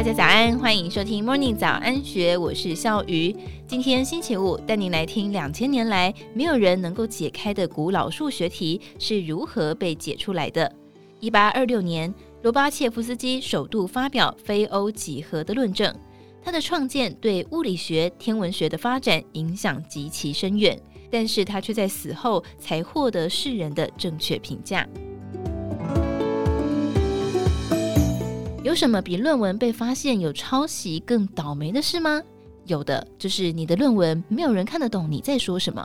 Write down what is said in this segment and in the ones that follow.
大家早安，欢迎收听 Morning 早安学，我是笑鱼。今天星期五，带您来听两千年来没有人能够解开的古老数学题是如何被解出来的。一八二六年，罗巴切夫斯基首度发表非欧几何的论证，他的创建对物理学、天文学的发展影响极其深远，但是他却在死后才获得世人的正确评价。有什么比论文被发现有抄袭更倒霉的事吗？有的，就是你的论文没有人看得懂你在说什么。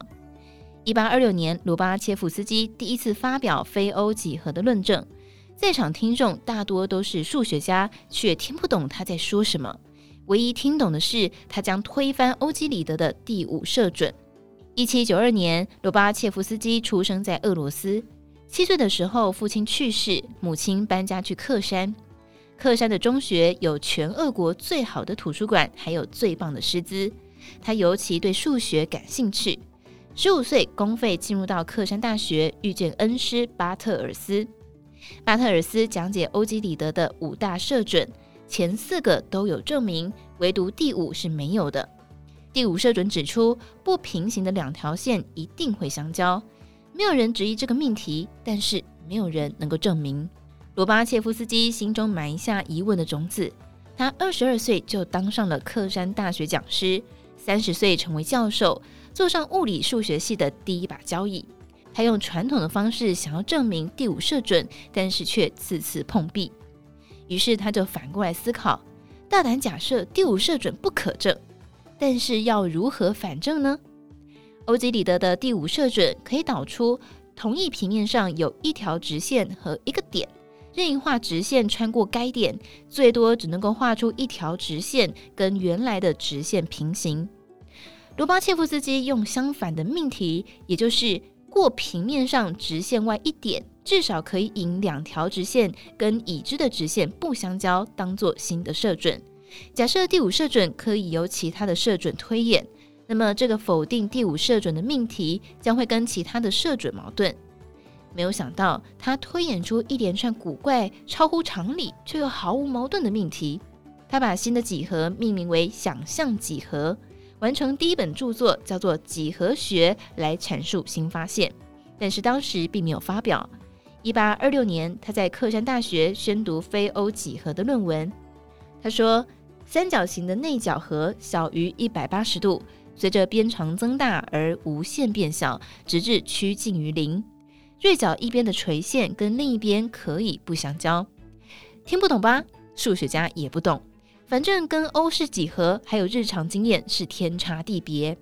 一八二六年，罗巴切夫斯基第一次发表非欧几何的论证，在场听众大多都是数学家，却听不懂他在说什么。唯一听懂的是，他将推翻欧几里得的第五设准。一七九二年，罗巴切夫斯基出生在俄罗斯，七岁的时候父亲去世，母亲搬家去克山。克山的中学有全俄国最好的图书馆，还有最棒的师资。他尤其对数学感兴趣。十五岁，公费进入到克山大学，遇见恩师巴特尔斯。巴特尔斯讲解欧几里得的五大射准，前四个都有证明，唯独第五是没有的。第五射准指出，不平行的两条线一定会相交。没有人质疑这个命题，但是没有人能够证明。罗巴切夫斯基心中埋下疑问的种子。他二十二岁就当上了克山大学讲师，三十岁成为教授，坐上物理数学系的第一把交椅。他用传统的方式想要证明第五射准，但是却次次碰壁。于是他就反过来思考，大胆假设第五射准不可证，但是要如何反证呢？欧几里得的第五射准可以导出同一平面上有一条直线和一个点。任意画直线穿过该点，最多只能够画出一条直线跟原来的直线平行。罗巴切夫斯基用相反的命题，也就是过平面上直线外一点，至少可以引两条直线跟已知的直线不相交，当做新的射准。假设第五射准可以由其他的射准推演，那么这个否定第五射准的命题将会跟其他的射准矛盾。没有想到，他推演出一连串古怪、超乎常理却又毫无矛盾的命题。他把新的几何命名为想象几何，完成第一本著作，叫做《几何学》，来阐述新发现。但是当时并没有发表。一八二六年，他在克山大学宣读非欧几何的论文。他说，三角形的内角和小于一百八十度，随着边长增大而无限变小，直至趋近于零。锐角一边的垂线跟另一边可以不相交，听不懂吧？数学家也不懂，反正跟欧式几何还有日常经验是天差地别。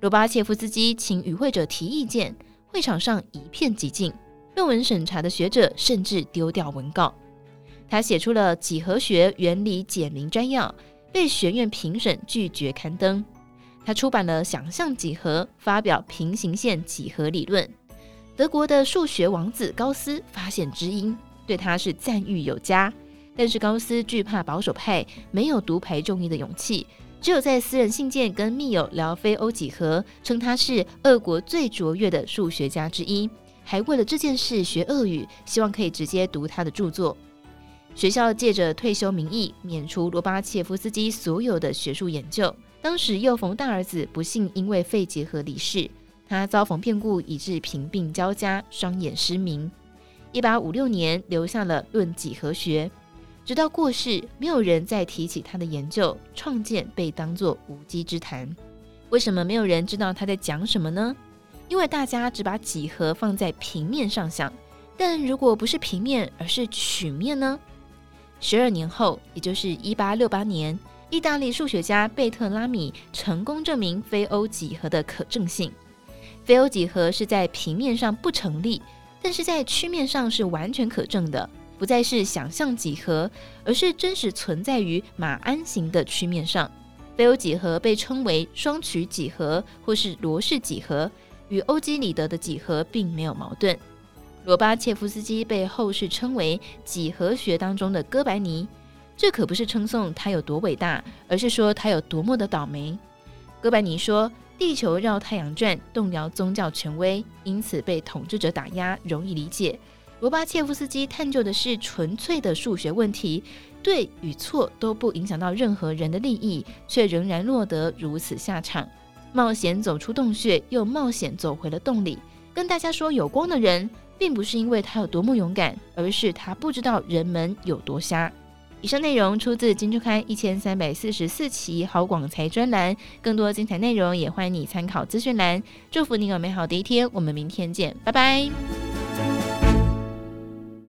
罗巴切夫斯基请与会者提意见，会场上一片寂静。论文审查的学者甚至丢掉文稿。他写出了《几何学原理简明摘要》，被学院评审拒绝刊登。他出版了《想象几何》，发表平行线几何理论。德国的数学王子高斯发现知音，对他是赞誉有加。但是高斯惧怕保守派，没有独排众议的勇气，只有在私人信件跟密友聊非欧几何，称他是俄国最卓越的数学家之一，还为了这件事学俄语，希望可以直接读他的著作。学校借着退休名义，免除罗巴切夫斯基所有的学术研究。当时又逢大儿子不幸因为肺结核离世。他遭逢变故，以致贫病交加，双眼失明。一八五六年，留下了《论几何学》，直到过世，没有人再提起他的研究创建，被当作无稽之谈。为什么没有人知道他在讲什么呢？因为大家只把几何放在平面上想，但如果不是平面，而是曲面呢？十二年后，也就是一八六八年，意大利数学家贝特拉米成功证明非欧几何的可证性。非欧几何是在平面上不成立，但是在曲面上是完全可证的，不再是想象几何，而是真实存在于马鞍形的曲面上。非欧几何被称为双曲几何或是罗氏几何，与欧几里得的几何并没有矛盾。罗巴切夫斯基被后世称为几何学当中的哥白尼，这可不是称颂他有多伟大，而是说他有多么的倒霉。哥白尼说。地球绕太阳转，动摇宗教权威，因此被统治者打压，容易理解。罗巴切夫斯基探究的是纯粹的数学问题，对与错都不影响到任何人的利益，却仍然落得如此下场。冒险走出洞穴，又冒险走回了洞里，跟大家说有光的人，并不是因为他有多么勇敢，而是他不知道人们有多瞎。以上内容出自《金周刊》一千三百四十四期好广财专栏，更多精彩内容也欢迎你参考资讯栏。祝福你有美好的一天，我们明天见，拜拜。